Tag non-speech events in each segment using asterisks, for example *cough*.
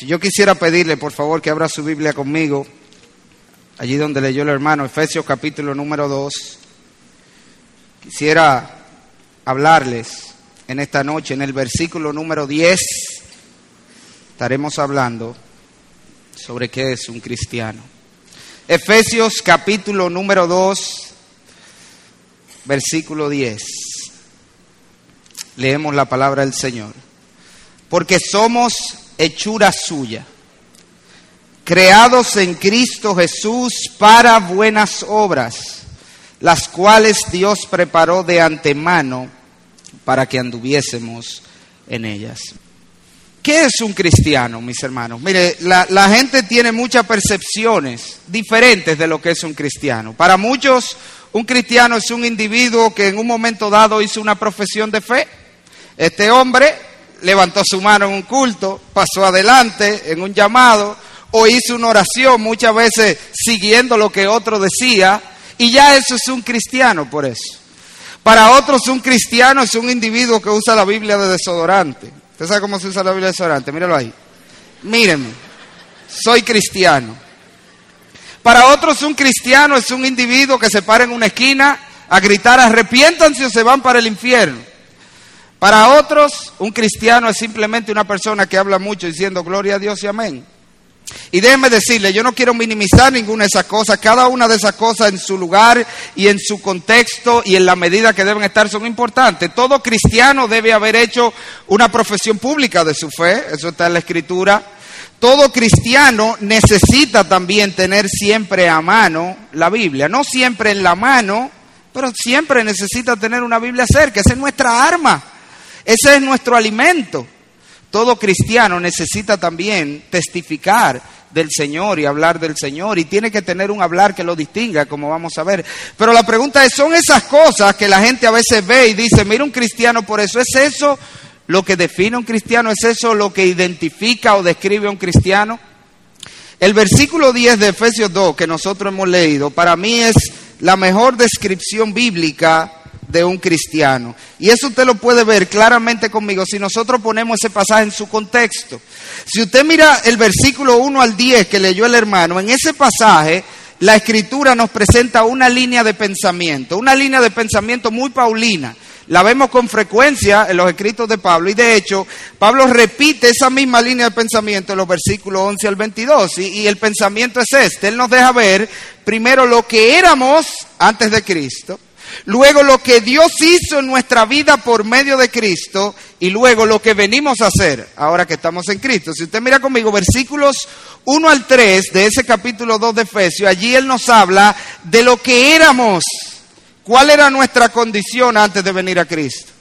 Yo quisiera pedirle, por favor, que abra su Biblia conmigo, allí donde leyó el hermano, Efesios capítulo número 2, quisiera hablarles en esta noche, en el versículo número 10, estaremos hablando sobre qué es un cristiano. Efesios capítulo número 2, versículo 10. Leemos la palabra del Señor. Porque somos hechura suya, creados en Cristo Jesús para buenas obras, las cuales Dios preparó de antemano para que anduviésemos en ellas. ¿Qué es un cristiano, mis hermanos? Mire, la, la, gente tiene muchas percepciones diferentes de lo que es un cristiano. Para muchos, un cristiano es un individuo que en un momento dado hizo una profesión de fe. Este hombre levantó su mano en un culto, pasó adelante en un llamado o hizo una oración, muchas veces siguiendo lo que otro decía, y ya eso es un cristiano por eso. Para otros un cristiano es un individuo que usa la Biblia de desodorante. ¿Usted sabe cómo se usa la Biblia de desodorante? Míralo ahí. Mírenme, soy cristiano. Para otros un cristiano es un individuo que se para en una esquina a gritar arrepiéntanse o se van para el infierno. Para otros un cristiano es simplemente una persona que habla mucho diciendo gloria a Dios y amén. Y déjenme decirle, yo no quiero minimizar ninguna de esas cosas, cada una de esas cosas en su lugar y en su contexto y en la medida que deben estar son importantes. Todo cristiano debe haber hecho una profesión pública de su fe, eso está en la escritura. Todo cristiano necesita también tener siempre a mano la Biblia, no siempre en la mano, pero siempre necesita tener una Biblia cerca, esa es nuestra arma, ese es nuestro alimento. Todo cristiano necesita también testificar del Señor y hablar del Señor y tiene que tener un hablar que lo distinga, como vamos a ver. Pero la pregunta es, ¿son esas cosas que la gente a veces ve y dice, mira un cristiano por eso? ¿Es eso lo que define un cristiano? ¿Es eso lo que identifica o describe a un cristiano? El versículo 10 de Efesios 2 que nosotros hemos leído, para mí es la mejor descripción bíblica de un cristiano. Y eso usted lo puede ver claramente conmigo si nosotros ponemos ese pasaje en su contexto. Si usted mira el versículo 1 al 10 que leyó el hermano, en ese pasaje la escritura nos presenta una línea de pensamiento, una línea de pensamiento muy paulina. La vemos con frecuencia en los escritos de Pablo y de hecho Pablo repite esa misma línea de pensamiento en los versículos 11 al 22 y, y el pensamiento es este. Él nos deja ver primero lo que éramos antes de Cristo, luego lo que Dios hizo en nuestra vida por medio de Cristo y luego lo que venimos a hacer ahora que estamos en Cristo. Si usted mira conmigo versículos 1 al 3 de ese capítulo 2 de Efesios, allí Él nos habla de lo que éramos, cuál era nuestra condición antes de venir a Cristo.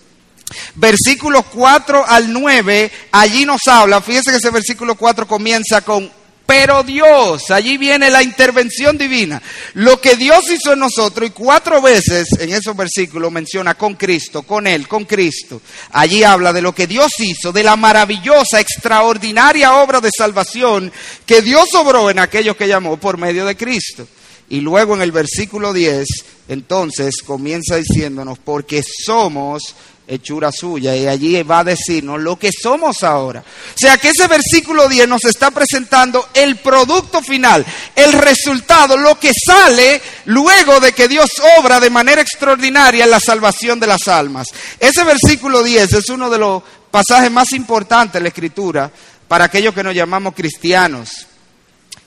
Versículos 4 al 9, allí nos habla, fíjese que ese versículo 4 comienza con pero Dios, allí viene la intervención divina. Lo que Dios hizo en nosotros, y cuatro veces en esos versículos menciona con Cristo, con Él, con Cristo. Allí habla de lo que Dios hizo, de la maravillosa, extraordinaria obra de salvación que Dios obró en aquellos que llamó por medio de Cristo. Y luego en el versículo 10, entonces comienza diciéndonos, porque somos hechura suya. Y allí va a decirnos lo que somos ahora. O sea que ese versículo 10 nos está presentando el producto final, el resultado, lo que sale luego de que Dios obra de manera extraordinaria en la salvación de las almas. Ese versículo 10 es uno de los pasajes más importantes de la Escritura para aquellos que nos llamamos cristianos.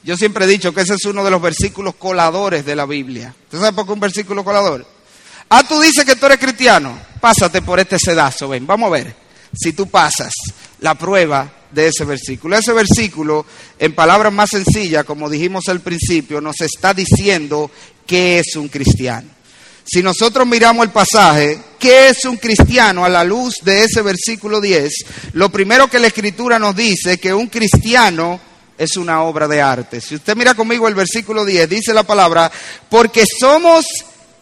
Yo siempre he dicho que ese es uno de los versículos coladores de la Biblia. ¿Usted sabe por qué un versículo colador? Ah, tú dices que tú eres cristiano. Pásate por este sedazo, ven, vamos a ver si tú pasas la prueba de ese versículo. Ese versículo, en palabras más sencillas, como dijimos al principio, nos está diciendo qué es un cristiano. Si nosotros miramos el pasaje, ¿qué es un cristiano a la luz de ese versículo 10? Lo primero que la escritura nos dice que un cristiano es una obra de arte. Si usted mira conmigo el versículo 10, dice la palabra, porque somos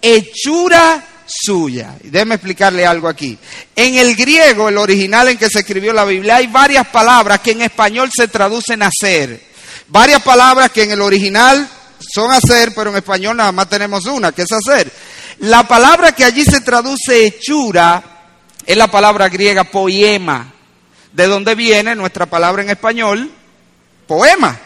hechura suya. Déjeme explicarle algo aquí. En el griego, el original en que se escribió la Biblia, hay varias palabras que en español se traducen a hacer. Varias palabras que en el original son hacer, pero en español nada más tenemos una, que es hacer. La palabra que allí se traduce hechura es la palabra griega poema, de donde viene nuestra palabra en español poema.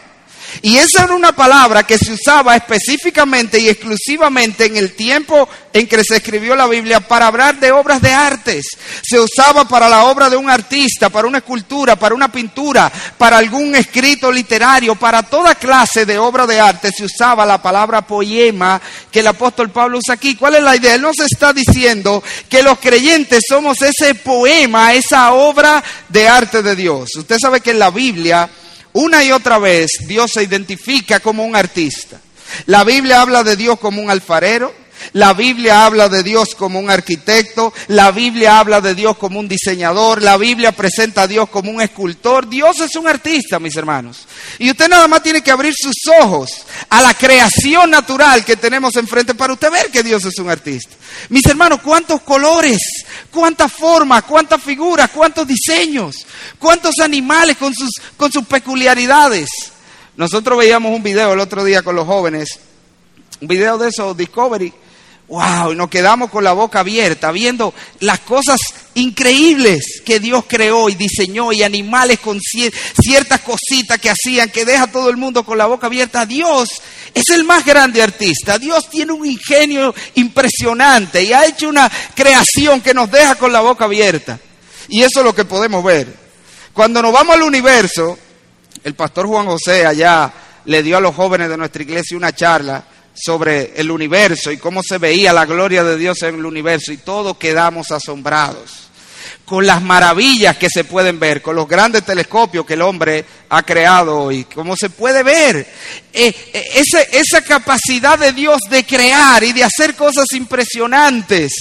Y esa era una palabra que se usaba específicamente y exclusivamente en el tiempo en que se escribió la Biblia para hablar de obras de artes. Se usaba para la obra de un artista, para una escultura, para una pintura, para algún escrito literario, para toda clase de obra de arte se usaba la palabra poema que el apóstol Pablo usa aquí. ¿Cuál es la idea? Él nos está diciendo que los creyentes somos ese poema, esa obra de arte de Dios. Usted sabe que en la Biblia una y otra vez Dios se identifica como un artista. La Biblia habla de Dios como un alfarero, la Biblia habla de Dios como un arquitecto, la Biblia habla de Dios como un diseñador, la Biblia presenta a Dios como un escultor. Dios es un artista, mis hermanos. Y usted nada más tiene que abrir sus ojos a la creación natural que tenemos enfrente para usted ver que Dios es un artista. Mis hermanos, cuántos colores, cuántas formas, cuántas figuras, cuántos diseños, cuántos animales con sus, con sus peculiaridades. Nosotros veíamos un video el otro día con los jóvenes, un video de eso, Discovery, wow, y nos quedamos con la boca abierta viendo las cosas increíbles que Dios creó y diseñó y animales con ciertas cositas que hacían que deja todo el mundo con la boca abierta. Dios es el más grande artista. Dios tiene un ingenio impresionante y ha hecho una creación que nos deja con la boca abierta. Y eso es lo que podemos ver. Cuando nos vamos al universo, el pastor Juan José allá le dio a los jóvenes de nuestra iglesia una charla sobre el universo y cómo se veía la gloria de Dios en el universo y todos quedamos asombrados con las maravillas que se pueden ver, con los grandes telescopios que el hombre ha creado y cómo se puede ver eh, eh, esa, esa capacidad de Dios de crear y de hacer cosas impresionantes.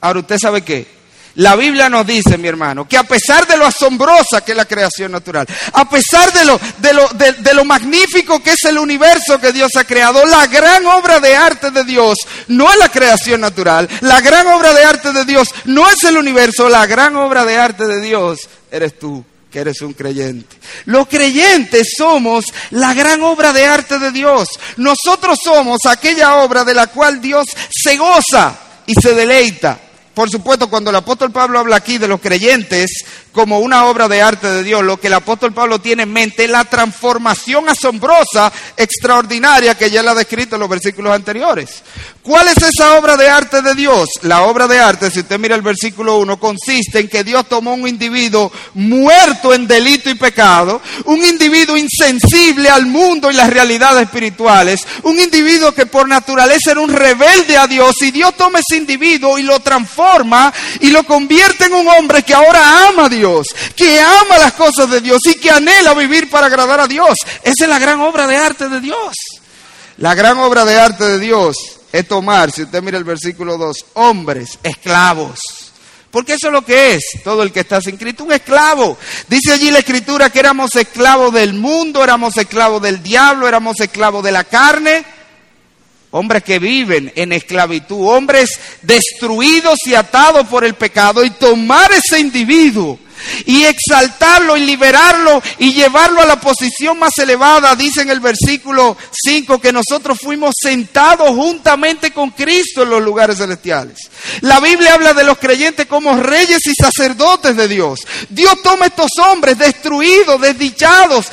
Ahora, ¿usted sabe qué? La Biblia nos dice, mi hermano, que a pesar de lo asombrosa que es la creación natural, a pesar de lo, de lo, de, lo magnífico que es el universo que Dios ha creado, la gran obra de arte de Dios no es la creación natural, la gran obra de arte de Dios no es el universo, la gran obra de arte de Dios eres tú que eres un creyente. Los creyentes somos la gran obra de arte de Dios. Nosotros somos aquella obra de la cual Dios se goza y se deleita. Por supuesto, cuando el apóstol Pablo habla aquí de los creyentes como una obra de arte de Dios, lo que el apóstol Pablo tiene en mente es la transformación asombrosa, extraordinaria que ya él ha descrito en los versículos anteriores. ¿Cuál es esa obra de arte de Dios? La obra de arte, si usted mira el versículo 1, consiste en que Dios tomó un individuo muerto en delito y pecado, un individuo insensible al mundo y las realidades espirituales, un individuo que por naturaleza era un rebelde a Dios, y Dios toma ese individuo y lo transforma y lo convierte en un hombre que ahora ama a Dios, que ama las cosas de Dios y que anhela vivir para agradar a Dios. Esa es la gran obra de arte de Dios. La gran obra de arte de Dios es tomar, si usted mira el versículo 2, hombres, esclavos. Porque eso es lo que es todo el que está sin Cristo, un esclavo. Dice allí la escritura que éramos esclavos del mundo, éramos esclavos del diablo, éramos esclavos de la carne. Hombres que viven en esclavitud, hombres destruidos y atados por el pecado y tomar ese individuo y exaltarlo y liberarlo y llevarlo a la posición más elevada. Dice en el versículo 5 que nosotros fuimos sentados juntamente con Cristo en los lugares celestiales. La Biblia habla de los creyentes como reyes y sacerdotes de Dios. Dios toma estos hombres destruidos, desdichados,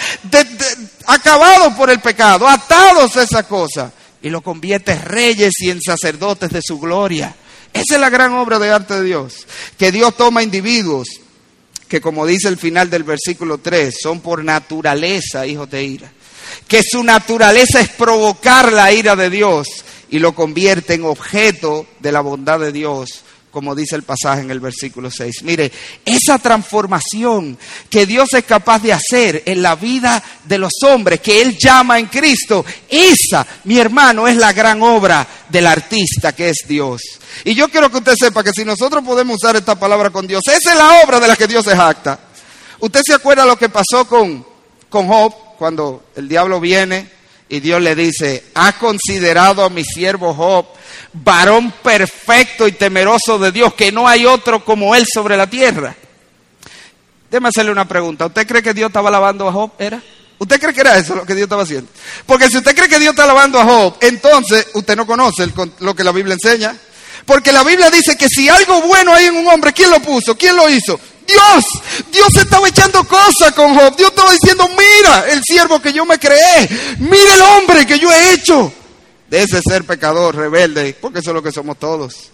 acabados por el pecado, atados a esa cosa, y los convierte en reyes y en sacerdotes de su gloria. Esa es la gran obra de arte de Dios, que Dios toma individuos que como dice el final del versículo 3, son por naturaleza hijos de ira. Que su naturaleza es provocar la ira de Dios y lo convierte en objeto de la bondad de Dios como dice el pasaje en el versículo 6. Mire, esa transformación que Dios es capaz de hacer en la vida de los hombres, que Él llama en Cristo, esa, mi hermano, es la gran obra del artista que es Dios. Y yo quiero que usted sepa que si nosotros podemos usar esta palabra con Dios, esa es la obra de la que Dios se jacta. ¿Usted se acuerda lo que pasó con, con Job cuando el diablo viene y Dios le dice, ¿ha considerado a mi siervo Job varón perfecto y temeroso de Dios, que no hay otro como él sobre la tierra? Déjame hacerle una pregunta. ¿Usted cree que Dios estaba alabando a Job? ¿Era? ¿Usted cree que era eso lo que Dios estaba haciendo? Porque si usted cree que Dios está alabando a Job, entonces usted no conoce lo que la Biblia enseña. Porque la Biblia dice que si algo bueno hay en un hombre, ¿quién lo puso? ¿Quién lo hizo? Dios, Dios estaba echando cosas con Job. Dios estaba diciendo, mira el siervo que yo me creé, mira el hombre que yo he hecho. De ese ser pecador, rebelde, porque eso es lo que somos todos.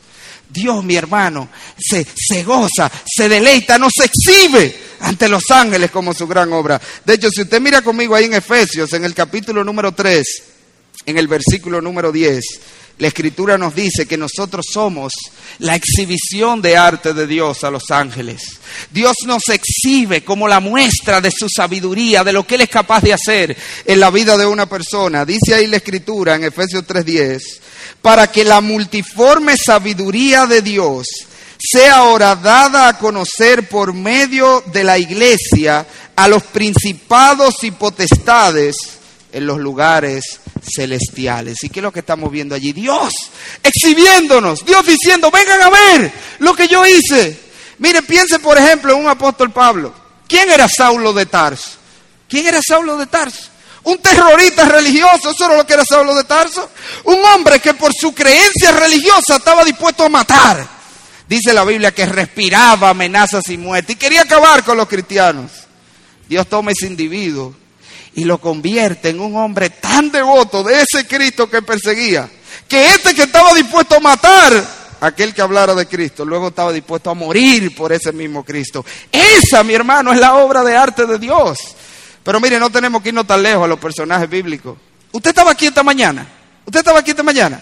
Dios, mi hermano, se, se goza, se deleita, no se exhibe ante los ángeles como su gran obra. De hecho, si usted mira conmigo ahí en Efesios, en el capítulo número 3, en el versículo número 10, la escritura nos dice que nosotros somos la exhibición de arte de Dios a los ángeles. Dios nos exhibe como la muestra de su sabiduría, de lo que Él es capaz de hacer en la vida de una persona. Dice ahí la escritura en Efesios 3:10, para que la multiforme sabiduría de Dios sea ahora dada a conocer por medio de la iglesia a los principados y potestades en los lugares celestiales. ¿Y qué es lo que estamos viendo allí? Dios exhibiéndonos, Dios diciendo, vengan a ver lo que yo hice. Miren, piensen por ejemplo en un apóstol Pablo. ¿Quién era Saulo de Tarso? ¿Quién era Saulo de Tarso? Un terrorista religioso, eso era lo que era Saulo de Tarso. Un hombre que por su creencia religiosa estaba dispuesto a matar. Dice la Biblia que respiraba amenazas y muerte y quería acabar con los cristianos. Dios toma ese individuo y lo convierte en un hombre tan devoto de ese Cristo que perseguía, que este que estaba dispuesto a matar aquel que hablara de Cristo, luego estaba dispuesto a morir por ese mismo Cristo. Esa, mi hermano, es la obra de arte de Dios. Pero mire, no tenemos que irnos tan lejos a los personajes bíblicos. Usted estaba aquí esta mañana. Usted estaba aquí esta mañana.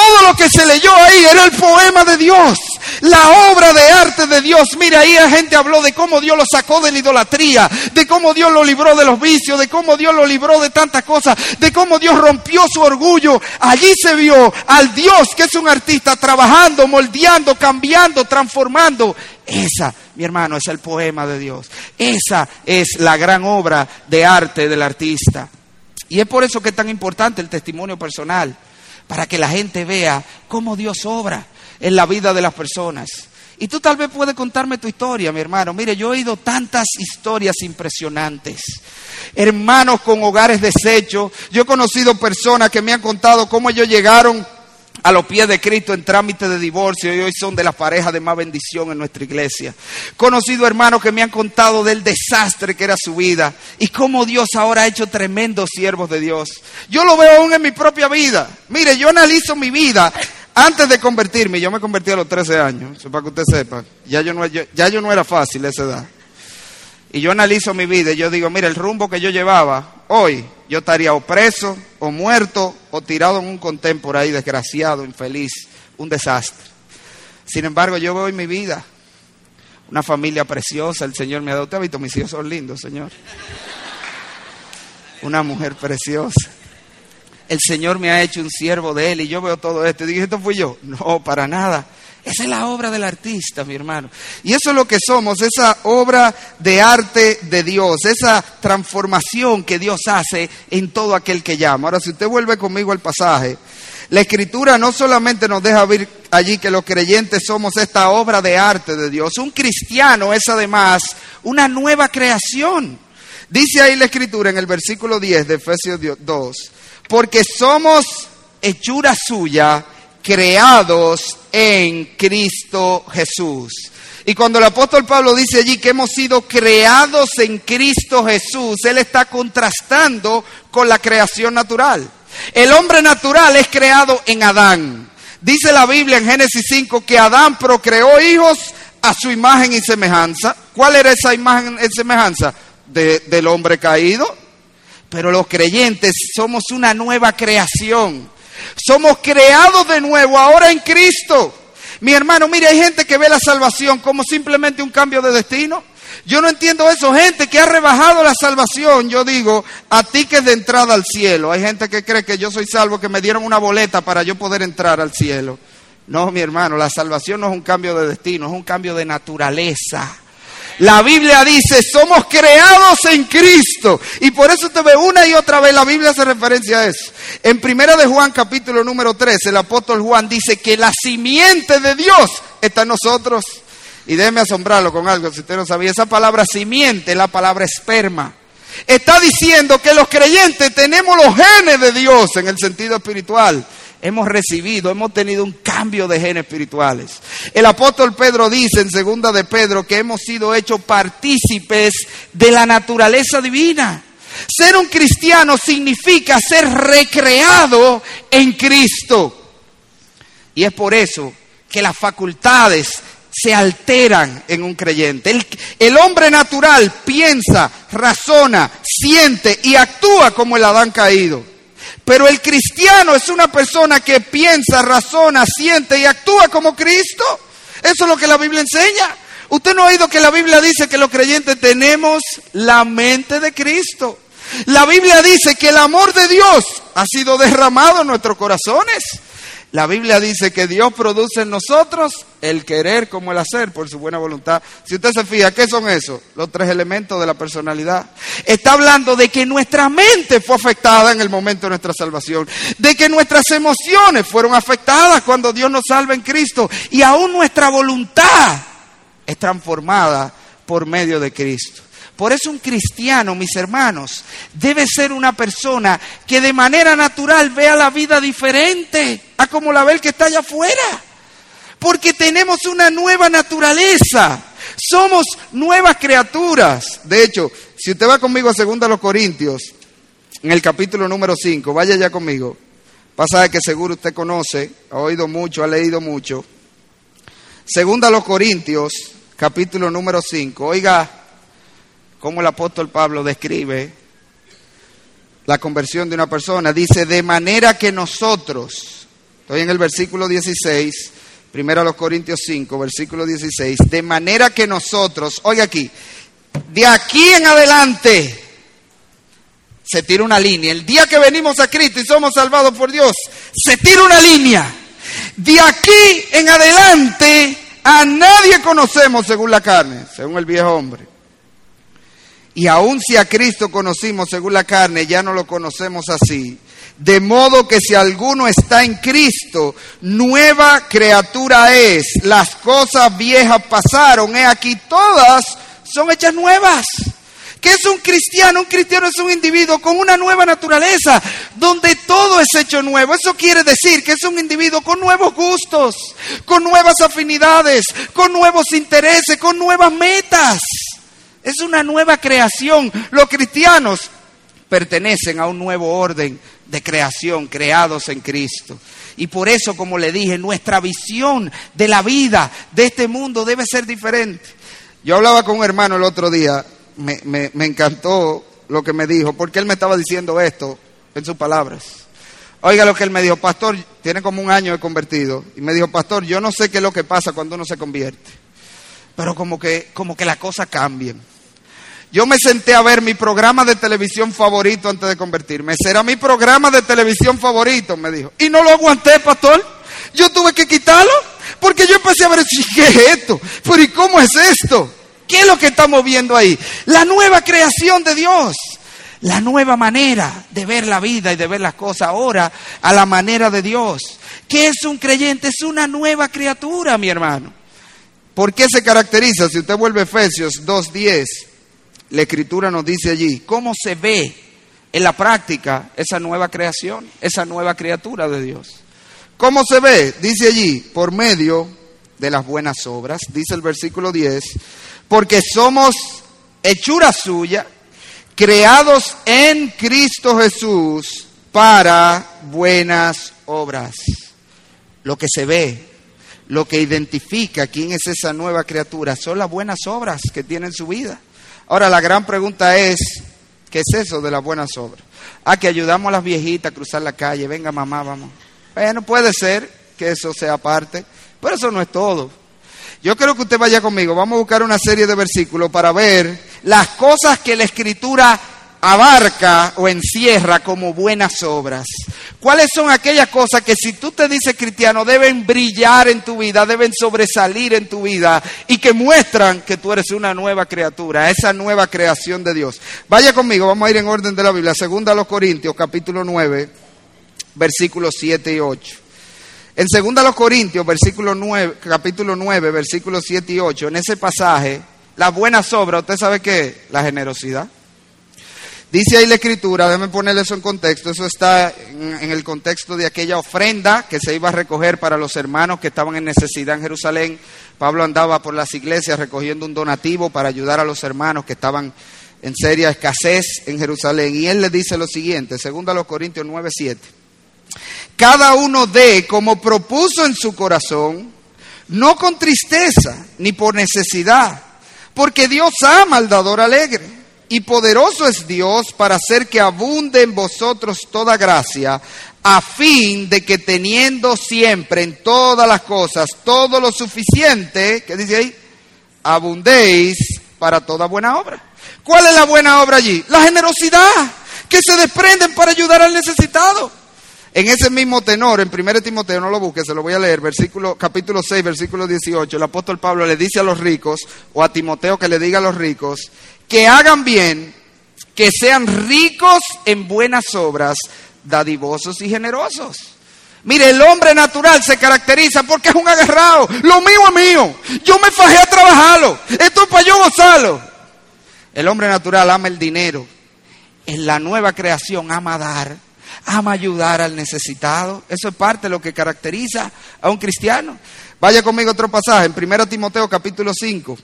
Todo lo que se leyó ahí era el poema de Dios, la obra de arte de Dios. Mira, ahí la gente habló de cómo Dios lo sacó de la idolatría, de cómo Dios lo libró de los vicios, de cómo Dios lo libró de tantas cosas, de cómo Dios rompió su orgullo. Allí se vio al Dios que es un artista trabajando, moldeando, cambiando, transformando. Esa, mi hermano, es el poema de Dios. Esa es la gran obra de arte del artista. Y es por eso que es tan importante el testimonio personal para que la gente vea cómo Dios obra en la vida de las personas. Y tú tal vez puedes contarme tu historia, mi hermano. Mire, yo he oído tantas historias impresionantes. Hermanos con hogares deshechos. Yo he conocido personas que me han contado cómo ellos llegaron a los pies de Cristo en trámite de divorcio y hoy son de las parejas de más bendición en nuestra iglesia. Conocido hermanos que me han contado del desastre que era su vida y cómo Dios ahora ha hecho tremendos siervos de Dios. Yo lo veo aún en mi propia vida. Mire, yo analizo mi vida antes de convertirme. Yo me convertí a los 13 años, para que usted sepa. Ya yo no, ya yo no era fácil esa edad. Y yo analizo mi vida y yo digo, mira, el rumbo que yo llevaba hoy, yo estaría o preso, o muerto, o tirado en un contempor ahí, desgraciado, infeliz, un desastre. Sin embargo, yo veo en mi vida una familia preciosa, el Señor me ha dado, usted ha visto, mis hijos son lindos, Señor. Una mujer preciosa. El Señor me ha hecho un siervo de Él y yo veo todo esto. Y dije, ¿esto fui yo? No, para nada. Esa es la obra del artista, mi hermano. Y eso es lo que somos, esa obra de arte de Dios, esa transformación que Dios hace en todo aquel que llama. Ahora, si usted vuelve conmigo al pasaje, la escritura no solamente nos deja ver allí que los creyentes somos esta obra de arte de Dios, un cristiano es además una nueva creación. Dice ahí la escritura en el versículo 10 de Efesios 2, porque somos hechura suya creados en Cristo Jesús. Y cuando el apóstol Pablo dice allí que hemos sido creados en Cristo Jesús, él está contrastando con la creación natural. El hombre natural es creado en Adán. Dice la Biblia en Génesis 5 que Adán procreó hijos a su imagen y semejanza. ¿Cuál era esa imagen y semejanza? del hombre caído. Pero los creyentes somos una nueva creación. Somos creados de nuevo ahora en Cristo. Mi hermano, mire, hay gente que ve la salvación como simplemente un cambio de destino. Yo no entiendo eso. Gente que ha rebajado la salvación, yo digo, a ti que es de entrada al cielo. Hay gente que cree que yo soy salvo, que me dieron una boleta para yo poder entrar al cielo. No, mi hermano, la salvación no es un cambio de destino, es un cambio de naturaleza. La Biblia dice, somos creados en Cristo. Y por eso te ve una y otra vez, la Biblia hace referencia a eso. En primera de Juan capítulo número 3, el apóstol Juan dice que la simiente de Dios está en nosotros. Y déjeme asombrarlo con algo, si usted no sabía, esa palabra simiente es la palabra esperma. Está diciendo que los creyentes tenemos los genes de Dios en el sentido espiritual hemos recibido, hemos tenido un cambio de genes espirituales. El apóstol Pedro dice en segunda de Pedro que hemos sido hechos partícipes de la naturaleza divina. Ser un cristiano significa ser recreado en Cristo. Y es por eso que las facultades se alteran en un creyente. El, el, hombre natural piensa, razona, siente y actúa como el Adán caído. Pero el cristiano es una persona que piensa, razona, siente y actúa como Cristo. Eso es lo que la Biblia enseña. Usted no ha oído que la Biblia dice que los creyentes tenemos la mente de Cristo. La Biblia dice que el amor de Dios ha sido derramado en nuestros corazones. La Biblia dice que Dios produce en nosotros el querer como el hacer por su buena voluntad. Si usted se fija, ¿qué son esos? Los tres elementos de la personalidad. Está hablando de que nuestra mente fue afectada en el momento de nuestra salvación, de que nuestras emociones fueron afectadas cuando Dios nos salva en Cristo y aún nuestra voluntad es transformada por medio de Cristo. Por eso un cristiano, mis hermanos, debe ser una persona que de manera natural vea la vida diferente a como la ve el que está allá afuera. Porque tenemos una nueva naturaleza. Somos nuevas criaturas. De hecho, si usted va conmigo a 2 Corintios, en el capítulo número 5, vaya ya conmigo. Pasaje que seguro usted conoce, ha oído mucho, ha leído mucho. Segunda los Corintios, capítulo número 5. Oiga, cómo el apóstol Pablo describe la conversión de una persona. Dice, de manera que nosotros, estoy en el versículo 16, primero a los Corintios 5, versículo 16, de manera que nosotros, oiga aquí, de aquí en adelante, se tira una línea. El día que venimos a Cristo y somos salvados por Dios, se tira una línea. De aquí en adelante, a nadie conocemos según la carne, según el viejo hombre. Y aun si a Cristo conocimos según la carne, ya no lo conocemos así. De modo que si alguno está en Cristo, nueva criatura es. Las cosas viejas pasaron, he aquí todas son hechas nuevas. ¿Qué es un cristiano? Un cristiano es un individuo con una nueva naturaleza, donde todo es hecho nuevo. Eso quiere decir que es un individuo con nuevos gustos, con nuevas afinidades, con nuevos intereses, con nuevas metas. Es una nueva creación. Los cristianos pertenecen a un nuevo orden de creación, creados en Cristo. Y por eso, como le dije, nuestra visión de la vida, de este mundo, debe ser diferente. Yo hablaba con un hermano el otro día, me, me encantó lo que me dijo, porque él me estaba diciendo esto en sus palabras. Oiga lo que él me dijo, pastor, tiene como un año de convertido. Y me dijo, pastor, yo no sé qué es lo que pasa cuando uno se convierte, pero como que, como que las cosas cambian. Yo me senté a ver mi programa de televisión favorito antes de convertirme. Será mi programa de televisión favorito, me dijo. Y no lo aguanté, pastor. Yo tuve que quitarlo porque yo empecé a ver, ¿qué es esto? Pero ¿y cómo es esto? ¿Qué es lo que estamos viendo ahí? La nueva creación de Dios. La nueva manera de ver la vida y de ver las cosas ahora a la manera de Dios. ¿Qué es un creyente? Es una nueva criatura, mi hermano. ¿Por qué se caracteriza? Si usted vuelve a Efesios 2.10 la escritura nos dice allí cómo se ve en la práctica esa nueva creación, esa nueva criatura de Dios. ¿Cómo se ve? Dice allí, por medio de las buenas obras, dice el versículo 10, porque somos hechura suya, creados en Cristo Jesús para buenas obras. Lo que se ve, lo que identifica quién es esa nueva criatura, son las buenas obras que tiene en su vida. Ahora la gran pregunta es, ¿qué es eso de las buenas obras? Ah, que ayudamos a las viejitas a cruzar la calle, venga mamá, vamos. Bueno, puede ser que eso sea parte, pero eso no es todo. Yo creo que usted vaya conmigo, vamos a buscar una serie de versículos para ver las cosas que la escritura abarca o encierra como buenas obras. ¿Cuáles son aquellas cosas que si tú te dices cristiano deben brillar en tu vida, deben sobresalir en tu vida y que muestran que tú eres una nueva criatura, esa nueva creación de Dios? Vaya conmigo, vamos a ir en orden de la Biblia. Segunda a los Corintios, capítulo 9, versículos 7 y 8. En segunda a los Corintios, versículo 9, capítulo 9, versículos 7 y 8, en ese pasaje, las buenas obras, ¿usted sabe qué? La generosidad Dice ahí la escritura, déjame ponerle eso en contexto, eso está en, el contexto de aquella ofrenda que se iba a recoger para los hermanos que estaban en necesidad en Jerusalén. Pablo andaba por las iglesias recogiendo un donativo para ayudar a los hermanos que estaban en seria escasez en Jerusalén. Y él le dice lo siguiente, segundo a los Corintios 9, 7. Cada uno dé como propuso en su corazón, no con tristeza ni por necesidad, porque Dios ama al dador alegre y poderoso es Dios para hacer que abunde en vosotros toda gracia, a fin de que teniendo siempre en todas las cosas todo lo suficiente, ¿qué dice ahí? Abundéis para toda buena obra. ¿Cuál es la buena obra allí? La generosidad, que se desprenden para ayudar al necesitado. En ese mismo tenor, en 1 Timoteo, no lo busque, se lo voy a leer, versículo, capítulo 6, versículo 18, el apóstol Pablo le dice a los ricos, o a Timoteo que le diga a los ricos, que hagan bien, que sean ricos en buenas obras, dadivosos y generosos. Mire, el hombre natural se caracteriza porque es un agarrado. Lo mío es mío. Yo me fajé a trabajarlo. Esto es para yo gozarlo. El hombre natural ama el dinero. En la nueva creación ama dar, ama ayudar al necesitado. Eso es parte de lo que caracteriza a un cristiano. Vaya conmigo otro pasaje, en 1 Timoteo capítulo 5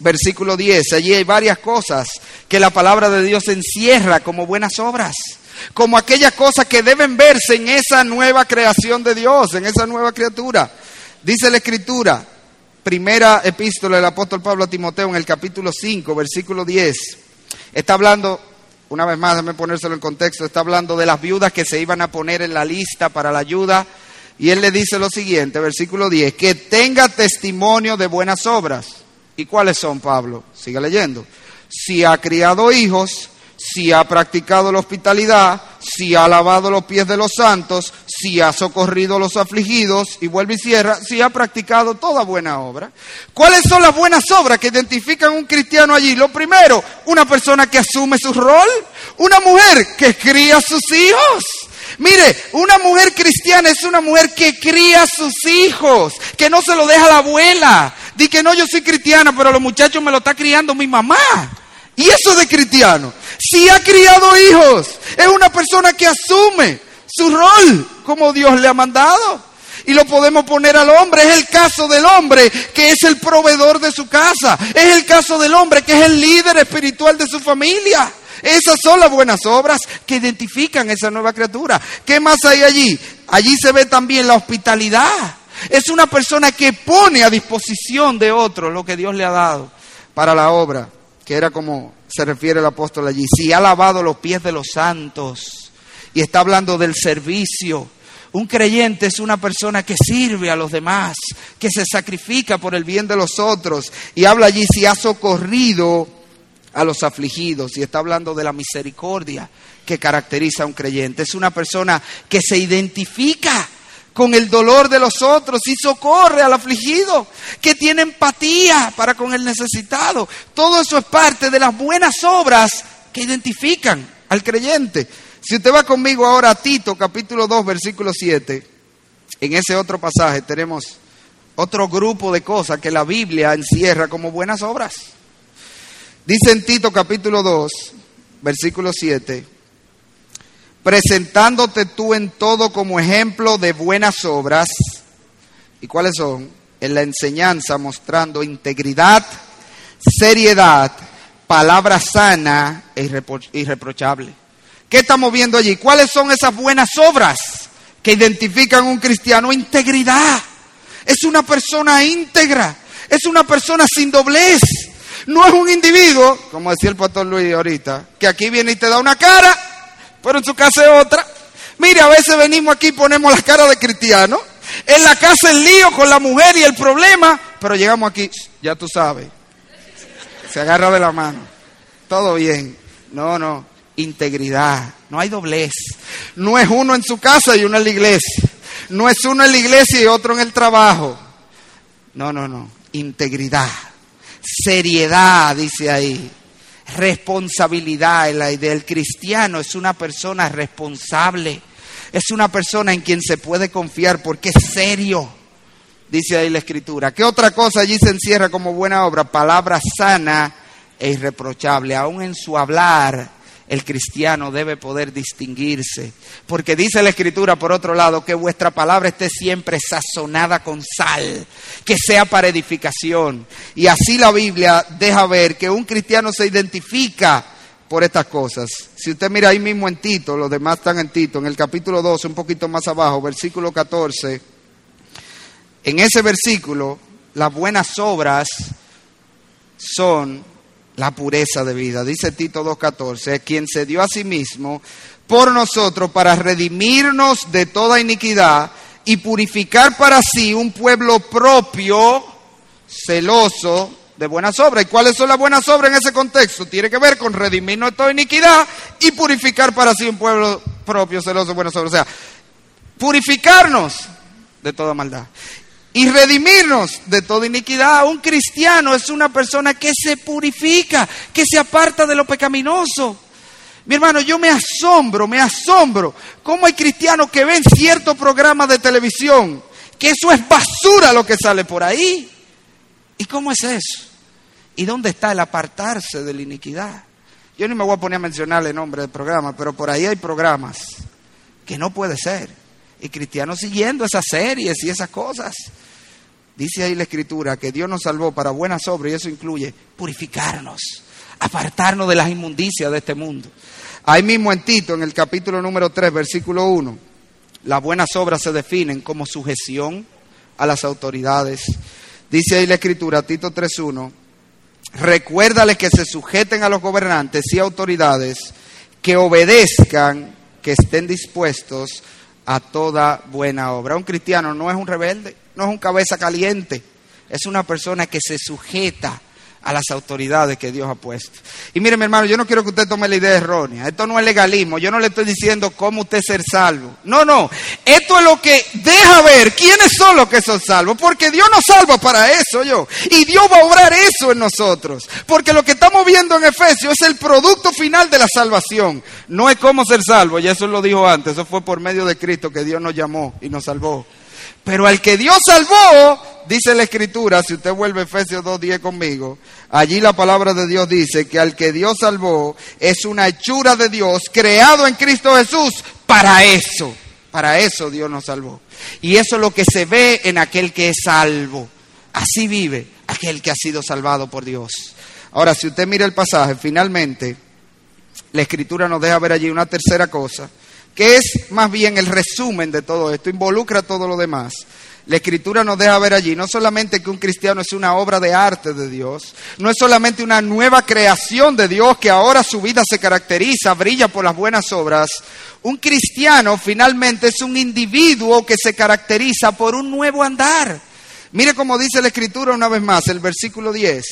versículo 10. Allí hay varias cosas que la palabra de Dios encierra como buenas obras, como aquellas cosas que deben verse en esa nueva creación de Dios, en esa nueva criatura. Dice la escritura, primera epístola del apóstol Pablo a Timoteo en el capítulo 5, versículo 10. Está hablando, una vez más, déjame ponérselo en contexto, está hablando de las viudas que se iban a poner en la lista para la ayuda. Y él le dice lo siguiente, versículo 10, que tenga testimonio de buenas obras ¿Y cuáles son, Pablo? Sigue leyendo. Si ha criado hijos, si ha practicado la hospitalidad, si ha lavado los pies de los santos, si ha socorrido a los afligidos, y vuelve y cierra, si ha practicado toda buena obra. ¿Cuáles son las buenas obras que identifican un cristiano allí? Lo primero, una persona que asume su rol, una mujer que cría a sus hijos. Mire, una mujer cristiana es una mujer que cría a sus hijos, que no se lo deja a la abuela, Di que no, yo soy cristiana, pero los muchachos me lo está criando mi mamá. Y eso de cristiano. Si ha criado hijos, es una persona que asume su rol como Dios le ha mandado. Y lo podemos poner al hombre. Es el caso del hombre que es el proveedor de su casa. Es el caso del hombre que es el líder espiritual de su familia. Esas son las buenas obras que identifican esa nueva criatura. ¿Qué más hay allí? Allí se ve también la hospitalidad. Es una persona que pone a disposición de otro lo que Dios le ha dado para la obra, que era como se refiere el apóstol allí. Si ha lavado los pies de los santos y está hablando del servicio, un creyente es una persona que sirve a los demás, que se sacrifica por el bien de los otros. Y habla allí si ha socorrido a los afligidos. Y está hablando de la misericordia que caracteriza a un creyente. Es una persona que se identifica con el dolor de los otros y socorre al afligido, que tiene empatía para con el necesitado. Todo eso es parte de las buenas obras que identifican al creyente. Si usted va conmigo ahora a Tito capítulo 2 versículo 7, en ese otro pasaje tenemos otro grupo de cosas que la Biblia encierra como buenas obras. Dice en Tito capítulo 2, versículo 7, presentándote tú en todo como ejemplo de buenas obras. ¿Y cuáles son? En la enseñanza mostrando integridad, seriedad, palabra sana e irreprochable. ¿Qué estamos viendo allí? ¿Cuáles son esas buenas obras que identifican a un cristiano? Integridad. Es una persona íntegra. Es una persona sin doblez. No es un individuo, como decía el pastor Luis ahorita, que aquí viene y te da una cara pero en su casa es otra. Mire, a veces venimos aquí y ponemos la cara de cristiano. En la casa el lío con la mujer y el problema, pero llegamos aquí, ya tú sabes. Se agarra de la mano. Todo bien. No, no. Integridad. No hay doblez. No es uno en su casa y uno en la iglesia. No es uno en la iglesia y otro en el trabajo. No, no, no. Integridad. Seriedad, dice ahí responsabilidad. Idea del cristiano es una persona responsable, es una persona en quien se puede confiar porque es serio, dice ahí la escritura. ¿Qué otra cosa allí se encierra como buena obra? Palabra sana e irreprochable, aún en su hablar el cristiano debe poder distinguirse. Porque dice la Escritura, por otro lado, que vuestra palabra esté siempre sazonada con sal, que sea para edificación. Y así la Biblia deja ver que un cristiano se identifica por estas cosas. Si usted mira ahí mismo en Tito, los demás están en Tito, en el capítulo 12, un poquito más abajo, versículo 14, en ese versículo, las buenas obras son la pureza de vida. Dice Tito 2.14, quien se dio a sí mismo por nosotros para redimirnos de toda iniquidad y purificar para sí un pueblo propio, celoso de buenas obras. ¿Y cuáles son las buenas obras en ese contexto? Tiene que ver con redimirnos de toda iniquidad y purificar para sí un pueblo propio, celoso de buenas obras. O sea, purificarnos de toda maldad y redimirnos de toda iniquidad. Un cristiano es una persona que se purifica, que se aparta de lo pecaminoso. Mi hermano, yo me asombro, me asombro cómo hay cristianos que ven cierto programa de televisión, que eso es basura lo que sale por ahí. ¿Y cómo es eso? ¿Y dónde está el apartarse de la iniquidad? Yo ni me voy a poner a mencionar el nombre del programa, pero por ahí hay programas que no puede ser. Y cristianos siguiendo esas series y esas cosas. Dice ahí la escritura que Dios nos salvó para buenas obras y eso incluye purificarnos, apartarnos de las inmundicias de este mundo. Ahí mismo en Tito, en el capítulo número 3, versículo 1, las buenas obras se definen como sujeción a las autoridades. Dice ahí la escritura, Tito 3.1, recuérdale que se sujeten a los gobernantes y autoridades, que obedezcan, que estén dispuestos a toda buena obra. Un cristiano no es un rebelde no es un cabeza caliente, es una persona que se sujeta a las autoridades que Dios ha puesto. Y mire, mi hermano, yo no quiero que usted tome la idea errónea. Esto no es legalismo. Yo no le estoy diciendo cómo usted ser salvo. No, no. Esto es lo que deja ver quiénes son los que son salvos. Porque Dios nos salva para eso, yo. Y Dios va a obrar eso en nosotros. Porque lo que estamos viendo en Efesios es el producto final de la salvación. No es cómo ser salvo. Y eso lo dijo antes. Eso fue por medio de Cristo que Dios nos llamó y nos salvó. Pero al que Dios salvó, dice la escritura, si usted vuelve a Efesios 2.10 conmigo, allí la palabra de Dios dice que al que Dios salvó es una hechura de Dios creado en Cristo Jesús para eso. Para eso Dios nos salvó. Y eso es lo que se ve en aquel que es salvo. Así vive aquel que ha sido salvado por Dios. Ahora, si usted mira el pasaje, finalmente, la escritura nos deja ver allí una tercera cosa que es más bien el resumen de todo esto, involucra todo lo demás. La escritura nos deja ver allí no solamente que un cristiano es una obra de arte de Dios, no es solamente una nueva creación de Dios que ahora su vida se caracteriza, brilla por las buenas obras. Un cristiano finalmente es un individuo que se caracteriza por un nuevo andar. Mire cómo dice la escritura una vez más, el versículo 10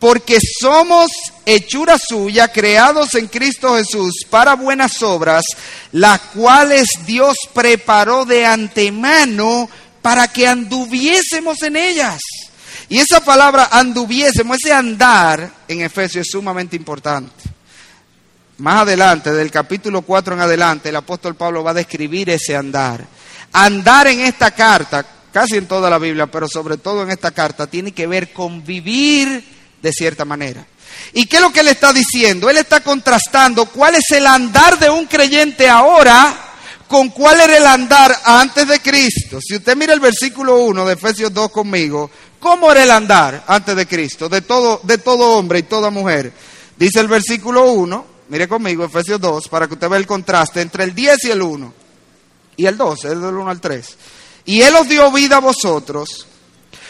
porque somos hechura suya, creados en Cristo Jesús para buenas obras, las cuales Dios preparó de antemano para que anduviésemos en ellas. Y esa palabra anduviésemos, ese andar en Efesios es sumamente importante. Más adelante, del capítulo 4 en adelante, el apóstol Pablo va a describir ese andar. Andar en esta carta, casi en toda la Biblia, pero sobre todo en esta carta, tiene que ver con vivir de cierta manera. ¿Y qué es lo que él está diciendo? Él está contrastando cuál es el andar de un creyente ahora con cuál era el andar antes de Cristo. Si usted mira el versículo 1 de Efesios 2 conmigo, ¿cómo era el andar antes de Cristo? De todo, de todo hombre y toda mujer. Dice el versículo 1, mire conmigo, Efesios 2, para que usted vea el contraste entre el 10 y el 1. Y el 12, el del 1 al 3. Y Él os dio vida a vosotros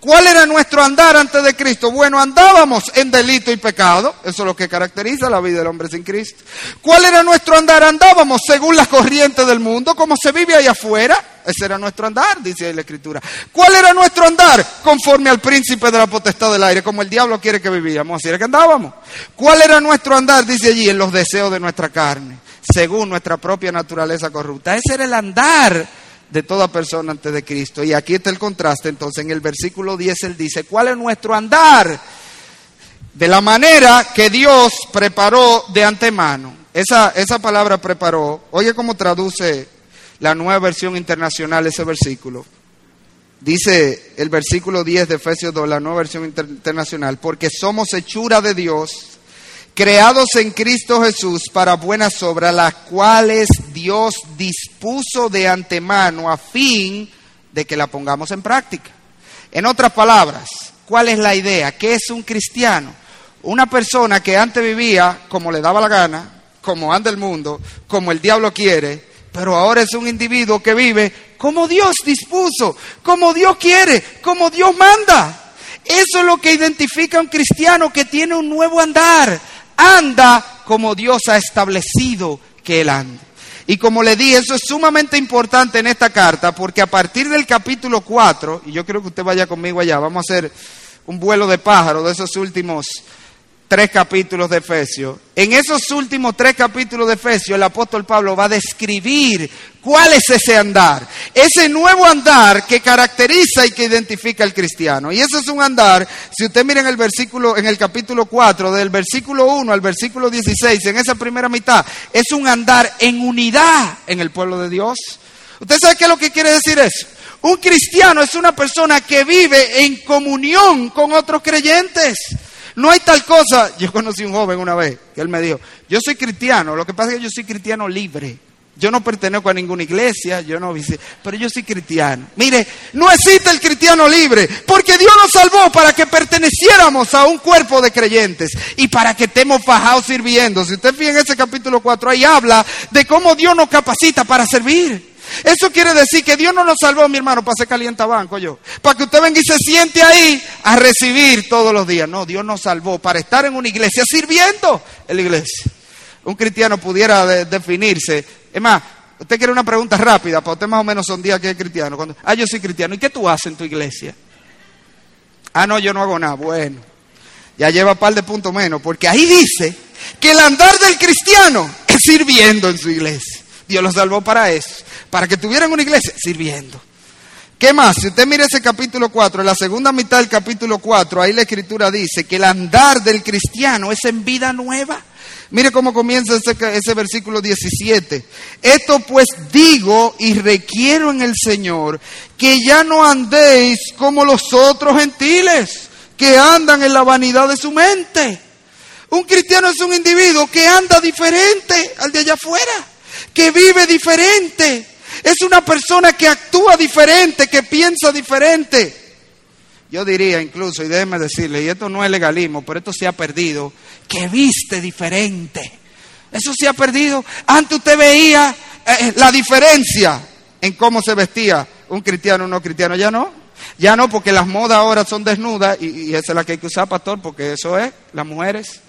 ¿Cuál era nuestro andar antes de Cristo? Bueno, andábamos en delito y pecado. Eso es lo que caracteriza la vida del hombre sin Cristo. ¿Cuál era nuestro andar? Andábamos según las corrientes del mundo, como se vive allá afuera. Ese era nuestro andar, dice ahí la Escritura. ¿Cuál era nuestro andar? Conforme al príncipe de la potestad del aire, como el diablo quiere que vivíamos, así era que andábamos. ¿Cuál era nuestro andar? Dice allí, en los deseos de nuestra carne según nuestra propia naturaleza corrupta. Ese era el andar de toda persona antes de Cristo. Y aquí está el contraste. Entonces, en el versículo 10 él dice, ¿cuál es nuestro andar? De la manera que Dios preparó de antemano. Esa, esa palabra preparó, oye cómo traduce la nueva versión internacional ese versículo. Dice el versículo 10 de Efesios 2, la nueva versión internacional, porque somos hechura de Dios, creados en Cristo Jesús para buenas obras, las cuales Dios dispuso de antemano a fin de que la pongamos en práctica. En otras palabras, ¿cuál es la idea? ¿Qué es un cristiano? Una persona que antes vivía como le daba la gana, como anda el mundo, como el diablo quiere, pero ahora es un individuo que vive como Dios dispuso, como Dios quiere, como Dios manda. Eso es lo que identifica a un cristiano que tiene un nuevo andar. Anda como Dios ha establecido que él ande. Y como le dije, eso es sumamente importante en esta carta, porque a partir del capítulo 4, y yo quiero que usted vaya conmigo allá, vamos a hacer un vuelo de pájaro de esos últimos tres capítulos de Efesios. En esos últimos tres capítulos de Efesios, el apóstol Pablo va a describir cuál es ese andar, ese nuevo andar que caracteriza y que identifica al cristiano. Y eso es un andar, si usted mira en el versículo, en el capítulo 4, del versículo 1 al versículo 16, en esa primera mitad, es un andar en unidad en el pueblo de Dios. ¿Usted sabe qué es lo que quiere decir eso? Un cristiano es una persona que vive en comunión con otros creyentes. No hay tal cosa. *laughs* Yo conocí un joven una vez que él me dijo, yo soy cristiano, lo que pasa es que yo soy cristiano libre. Yo no pertenezco a ninguna iglesia, yo no pero yo soy cristiano. Mire, no existe el cristiano libre, porque Dios nos salvó para que perteneciéramos a un cuerpo de creyentes y para que estemos fajados sirviendo. Si usted fija en ese capítulo 4, ahí habla de cómo Dios nos capacita para servir. Eso quiere decir que Dios no nos salvó, mi hermano, para ser calienta banco yo. Para que usted venga y se siente ahí a recibir todos los días. No, Dios nos salvó para estar en una iglesia sirviendo en la iglesia. Un cristiano pudiera definirse. Es más, usted quiere una pregunta rápida, para usted más o menos son días que es cristiano. Cuando, ah, yo soy cristiano. ¿Y qué tú haces en tu iglesia? Ah, no, yo no hago nada. Bueno, ya lleva un par de puntos menos, porque ahí dice que el andar del cristiano es sirviendo en su iglesia. Dios lo salvó para eso para que tuvieran una iglesia sirviendo. ¿Qué más? Si usted mira ese capítulo 4, en la segunda mitad del capítulo 4, ahí la escritura dice que el andar del cristiano es en vida nueva. Mire cómo comienza ese, ese, versículo 17. Esto pues digo y requiero en el Señor que ya no andéis como los otros gentiles que andan en la vanidad de su mente. Un cristiano es un individuo que anda diferente al de allá afuera, que vive diferente, es una persona que actúa diferente, que piensa diferente. Yo diría incluso, y déjeme decirle, y esto no es legalismo, pero esto se ha perdido, que viste diferente. Eso se ha perdido. Antes usted veía eh, la diferencia en cómo se vestía un cristiano o no cristiano. Ya no. Ya no, porque las modas ahora son desnudas y, esa es la que hay que usar, pastor, porque eso es, las mujeres.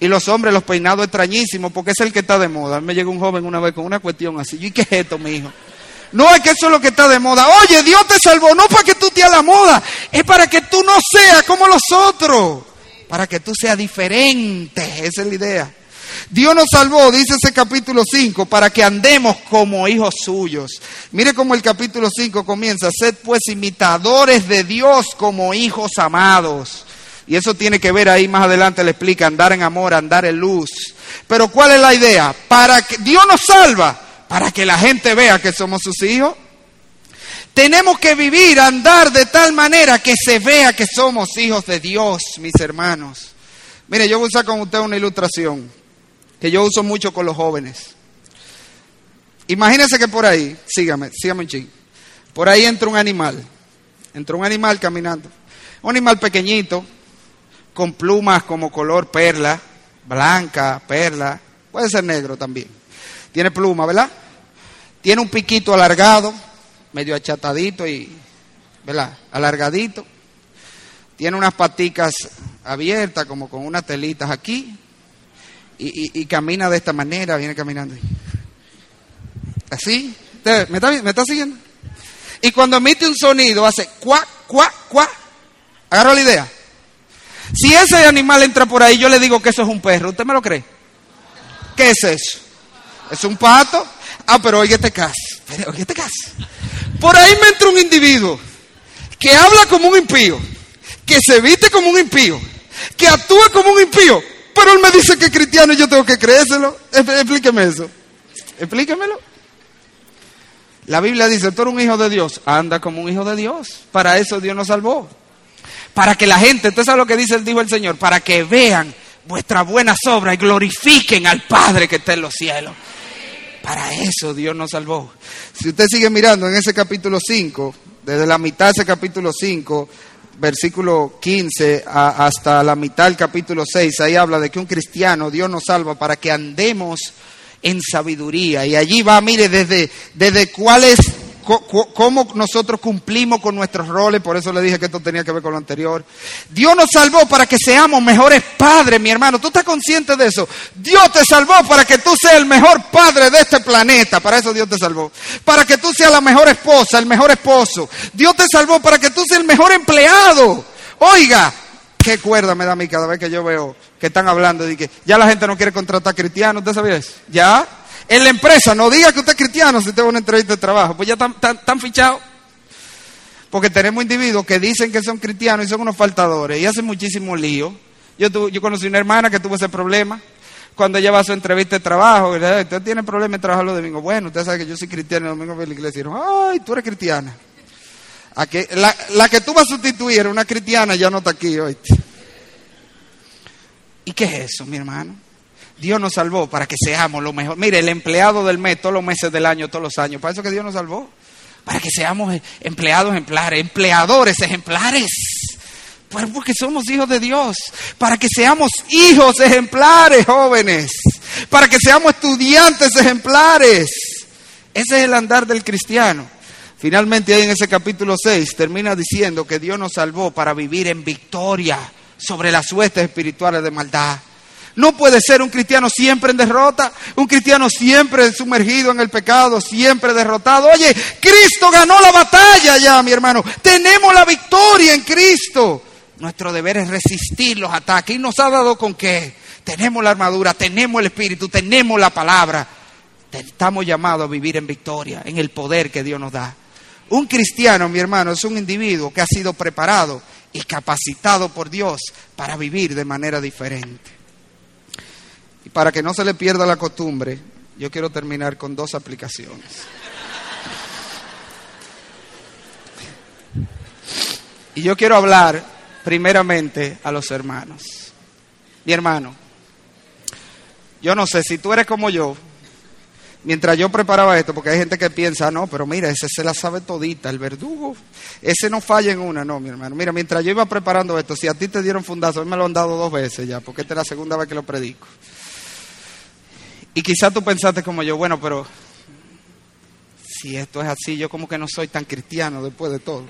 Y los hombres, los peinados extrañísimos, porque es el que está de moda. Me llegó un joven una vez con una cuestión así. ¿Y qué es esto, mi hijo? No es que eso es lo que está de moda. Oye, Dios te salvó, no para que tú te a la moda, es para que tú no seas como los otros, para que tú seas diferente. Esa es la idea. Dios nos salvó, dice ese capítulo 5, para que andemos como hijos suyos. Mire cómo el capítulo 5 comienza. Sed pues imitadores de Dios como hijos amados. Y eso tiene que ver ahí más adelante, le explica, andar en amor, andar en luz. Pero ¿cuál es la idea? Para que Dios nos salva, para que la gente vea que somos sus hijos. Tenemos que vivir, andar de tal manera que se vea que somos hijos de Dios, mis hermanos. Mire, yo voy a usar con usted una ilustración que yo uso mucho con los jóvenes. Imagínense que por ahí, sígame, sígame un ching. Por ahí entra un animal, entra un animal caminando. Un animal pequeñito, con plumas como color perla, blanca, perla, puede ser negro también. Tiene pluma, ¿verdad? Tiene un piquito alargado, medio achatadito y, ¿verdad? Alargadito. Tiene unas paticas abiertas, como con unas telitas aquí. Y, camina de esta manera, viene caminando. Así. ¿Me está, ¿Me está siguiendo? Y cuando emite un sonido, hace cuac, cuac, cuac. ¿Agarró la idea? Si ese animal entra por ahí, yo le digo que eso es un perro. ¿Usted me lo cree? ¿Qué es eso? ¿Es un pato? Ah, pero oye este caso. Oye este caso. Por ahí me entra un individuo que habla como un impío, que se viste como un impío, que actúa como un impío, pero él me dice que es cristiano y yo tengo que creérselo. Explíqueme eso. Explíquemelo. La Biblia dice, tú eres un hijo de Dios, anda como un hijo de Dios. Para eso Dios nos salvó. Para que la gente, entonces sabe lo que dice, dijo el Señor, para que vean vuestras buenas obras y glorifiquen al Padre que está en los cielos. Para eso Dios nos salvó. Si usted sigue mirando en ese capítulo 5, desde la mitad de ese capítulo 5, versículo 15 hasta la mitad del capítulo 6, ahí habla de que un cristiano Dios nos salva para que andemos en sabiduría. Y allí va, mire, desde, desde cuál es cómo nosotros cumplimos con nuestros roles, por eso le dije que esto tenía que ver con lo anterior. Dios nos salvó para que seamos mejores padres, mi hermano. ¿Tú estás consciente de eso? Dios te salvó para que tú seas el mejor padre de este planeta. Para eso Dios te salvó. Para que tú seas la mejor esposa, el mejor esposo. Dios te salvó para que tú seas el mejor empleado. Oiga, qué cuerda me da a mí cada vez que yo veo que están hablando de que ya la gente no quiere contratar cristianos. ¿Usted sabía eso? ¿Ya? En la empresa, no diga que usted es cristiano si tengo una entrevista de trabajo, pues ya están, fichados. Porque tenemos individuos que dicen que son cristianos y son unos faltadores y hacen muchísimo lío. Yo, yo conocí una hermana que tuvo ese problema cuando ella va a su entrevista de trabajo. Usted tiene problemas en trabajar los domingos. Bueno, usted sabe que yo soy cristiano y los domingos voy a la iglesia. ay, tú eres cristiana. la, la, que tú vas a sustituir, una cristiana, ya no está aquí hoy. ¿Y qué es eso, mi hermano? Dios nos salvó para que seamos lo mejor. Mire, el empleado del mes, todos los meses del año, todos los años, para eso que Dios nos salvó. Para que seamos empleados ejemplares, empleadores ejemplares. Porque somos hijos de Dios. Para que seamos hijos ejemplares, jóvenes. Para que seamos estudiantes ejemplares. Ese es el andar del cristiano. Finalmente ahí en ese capítulo 6 termina diciendo que Dios nos salvó para vivir en victoria sobre las huestes espirituales de maldad. No puede ser un cristiano siempre en derrota, un cristiano siempre sumergido en el pecado, siempre derrotado. Oye, Cristo ganó la batalla ya, mi hermano. Tenemos la victoria en Cristo. Nuestro deber es resistir los ataques. ¿Y nos ha dado con qué? Tenemos la armadura, tenemos el Espíritu, tenemos la palabra. Estamos llamados a vivir en victoria, en el poder que Dios nos da. Un cristiano, mi hermano, es un individuo que ha sido preparado y capacitado por Dios para vivir de manera diferente. Para que no se le pierda la costumbre, yo quiero terminar con dos aplicaciones. Y yo quiero hablar primeramente a los hermanos. Mi hermano, yo no sé si tú eres como yo, mientras yo preparaba esto, porque hay gente que piensa, no, pero mira, ese se la sabe todita, el verdugo, ese no falla en una, no, mi hermano. Mira, mientras yo iba preparando esto, si a ti te dieron fundazo, a mí me lo han dado dos veces ya, porque esta es la segunda vez que lo predico. Y quizás tú pensaste como yo, bueno, pero si esto es así, yo como que no soy tan cristiano después de todo.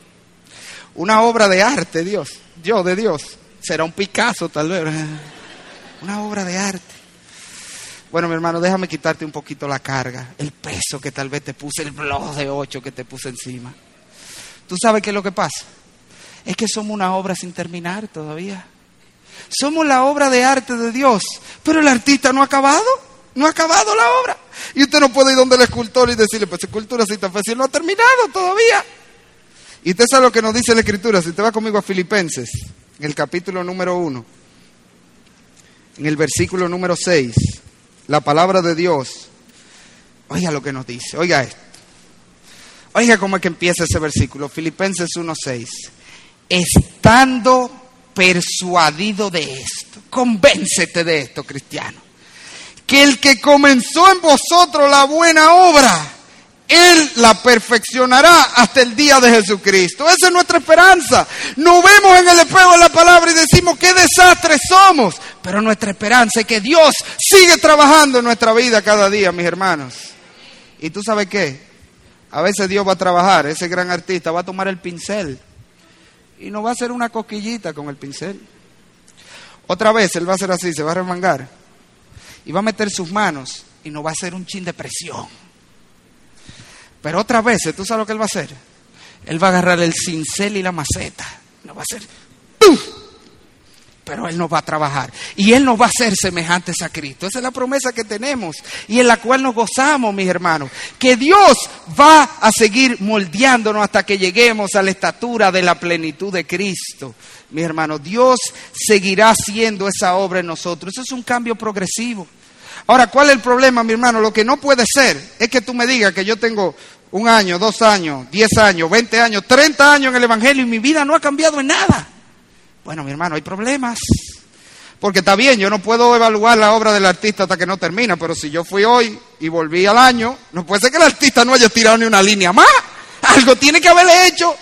Una obra de arte, Dios, yo de Dios, será un Picasso tal vez, una obra de arte. Bueno, mi hermano, déjame quitarte un poquito la carga, el peso que tal vez te puse, el blog de ocho que te puse encima. ¿Tú sabes qué es lo que pasa? Es que somos una obra sin terminar todavía. Somos la obra de arte de Dios, pero el artista no ha acabado. No ha acabado la obra. Y usted no puede ir donde el escultor y decirle, pues escultura si tan fácil, no ha terminado todavía. Y usted sabe lo que nos dice la escritura. Si usted va conmigo a Filipenses, en el capítulo número 1, en el versículo número 6, la palabra de Dios, oiga lo que nos dice, oiga esto. Oiga cómo es que empieza ese versículo, Filipenses 1.6. Estando persuadido de esto, convéncete de esto, cristiano que el que comenzó en vosotros la buena obra, Él la perfeccionará hasta el día de Jesucristo. Esa es nuestra esperanza. Nos vemos en el espejo de la palabra y decimos qué desastre somos. Pero nuestra esperanza es que Dios sigue trabajando en nuestra vida cada día, mis hermanos. ¿Y tú sabes qué? A veces Dios va a trabajar, ese gran artista va a tomar el pincel y no va a hacer una coquillita con el pincel. Otra vez Él va a hacer así, se va a remangar y va a meter sus manos y nos va a hacer un chin de presión. Pero otra vez, ¿tú sabes lo que él va a hacer? Él va a agarrar el cincel y la maceta. Nos va a hacer pero Él nos va a trabajar y Él nos va a hacer semejantes a Cristo. Esa es la promesa que tenemos y en la cual nos gozamos, mis hermanos, que Dios va a seguir moldeándonos hasta que lleguemos a la estatura de la plenitud de Cristo. Mis hermanos, Dios seguirá haciendo esa obra en nosotros. Eso es un cambio progresivo. Ahora, ¿cuál es el problema, mi hermano? Lo que no puede ser es que tú me digas que yo tengo un año, dos años, diez años, veinte años, treinta años en el Evangelio y mi vida no ha cambiado en nada. Bueno, mi hermano, hay problemas. Porque está bien, yo no puedo evaluar la obra del artista hasta que no termina, pero si yo fui hoy y volví al año, no puede ser que el artista no haya tirado ni una línea más. *laughs* Algo tiene que haberle hecho.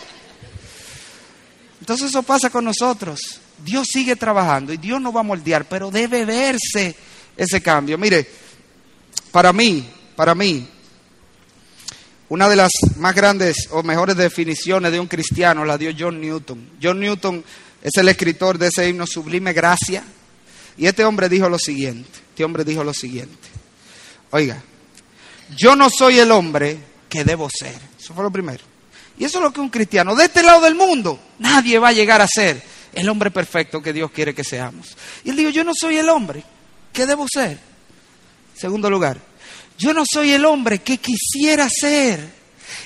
Entonces eso pasa con nosotros. Dios sigue trabajando y Dios no va a moldear, pero debe verse ese cambio. Mire, para mí, para mí, una de las más grandes o mejores definiciones de un cristiano la dio John Newton. John Newton es el escritor de ese himno Sublime Gracia. Y este hombre dijo lo siguiente, este hombre dijo lo siguiente. Oiga, yo no soy el hombre que debo ser. Eso fue lo primero. Y eso es lo que un cristiano, de este lado del mundo, nadie va a llegar a ser el hombre perfecto que Dios quiere que seamos. Y él dijo, yo no soy el hombre que debo ser. Segundo lugar, yo no soy el hombre que quisiera ser.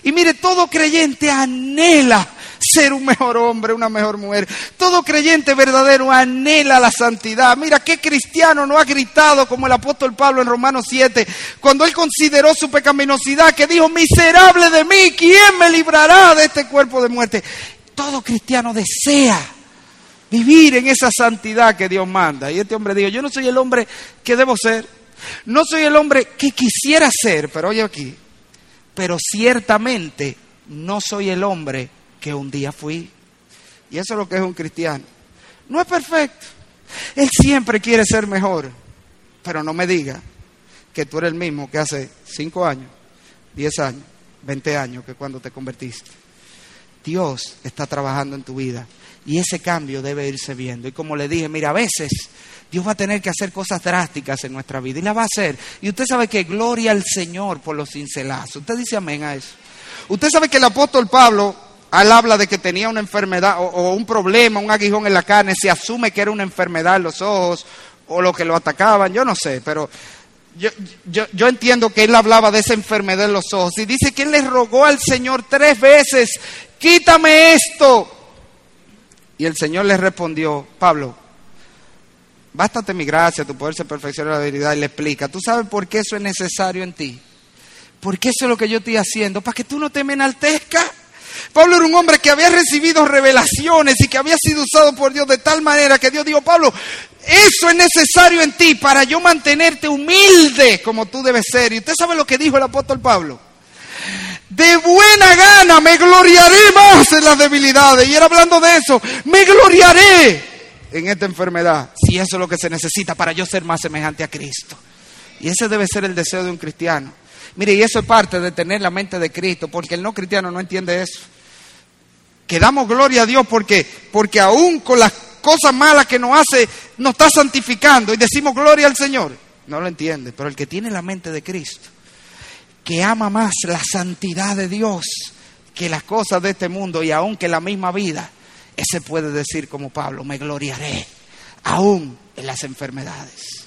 Y mire, todo creyente anhela ser un mejor hombre, una mejor mujer. Todo creyente verdadero anhela la santidad. Mira, qué cristiano no ha gritado como el apóstol Pablo en Romanos 7, cuando él consideró su pecaminosidad, que dijo, miserable de mí, ¿quién me librará de este cuerpo de muerte? Todo cristiano desea vivir en esa santidad que Dios manda. Y este hombre dijo, yo no soy el hombre que debo ser, no soy el hombre que quisiera ser, pero oye aquí, pero ciertamente no soy el hombre que un día fui. Y eso es lo que es un cristiano. No es perfecto. Él siempre quiere ser mejor. Pero no me diga que tú eres el mismo que hace cinco años, diez años, veinte años que cuando te convertiste. Dios está trabajando en tu vida y ese cambio debe irse viendo. Y como le dije, mira, a veces Dios va a tener que hacer cosas drásticas en nuestra vida y la va a hacer. Y usted sabe que gloria al Señor por los cincelazos. Usted dice amén a eso. Usted sabe que el apóstol Pablo él habla de que tenía una enfermedad o, un problema, un aguijón en la carne, se asume que era una enfermedad en los ojos o lo que lo atacaban, yo no sé, pero yo, entiendo que él hablaba de esa enfermedad en los ojos y dice que él le rogó al Señor tres veces, quítame esto. Y el Señor le respondió, Pablo, bástate mi gracia, tu poder se perfecciona la debilidad y le explica, ¿tú sabes por qué eso es necesario en ti? Porque eso es lo que yo estoy haciendo, para que tú no te me enaltezcas. Pablo era un hombre que había recibido revelaciones y que había sido usado por Dios de tal manera que Dios dijo, Pablo, eso es necesario en ti para yo mantenerte humilde como tú debes ser. Y usted sabe lo que dijo el apóstol Pablo. De buena gana me gloriaré más en las debilidades. Y era hablando de eso, me gloriaré en esta enfermedad. Si eso es lo que se necesita para yo ser más semejante a Cristo. Y ese debe ser el deseo de un cristiano. Mire, y eso es parte de tener la mente de Cristo, porque el no cristiano no entiende eso. Que damos gloria a Dios porque, porque aún con las cosas malas que nos hace, nos está santificando y decimos gloria al Señor. No lo entiende, pero el que tiene la mente de Cristo, que ama más la santidad de Dios que las cosas de este mundo y aún que la misma vida, ese puede decir como Pablo, me gloriaré aún en las enfermedades.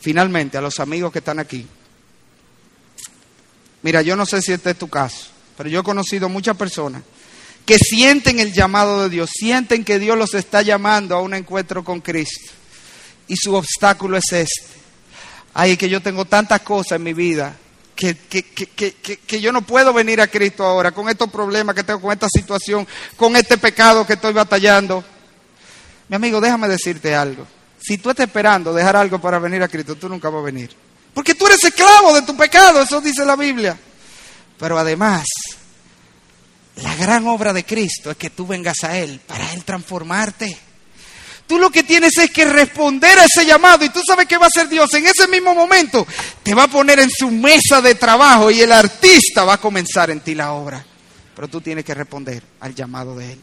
Finalmente, a los amigos que están aquí, Mira, yo no sé si este es tu caso, pero yo he conocido muchas personas que sienten el llamado de Dios, sienten que Dios los está llamando a un encuentro con Cristo. Y su obstáculo es este. Ay, que yo tengo tantas cosas en mi vida que, que, yo no puedo venir a Cristo ahora con estos problemas que tengo, con esta situación, con este pecado que estoy batallando. Mi amigo, déjame decirte algo. Si tú estás esperando dejar algo para venir a Cristo, tú nunca vas a venir. Porque tú eres esclavo de tu pecado, eso dice la Biblia. Pero además, la gran obra de Cristo es que tú vengas a Él para Él transformarte. Tú lo que tienes es que responder a ese llamado y tú sabes qué va a hacer Dios. En ese mismo momento te va a poner en su mesa de trabajo y el artista va a comenzar en ti la obra. Pero tú tienes que responder al llamado de Él.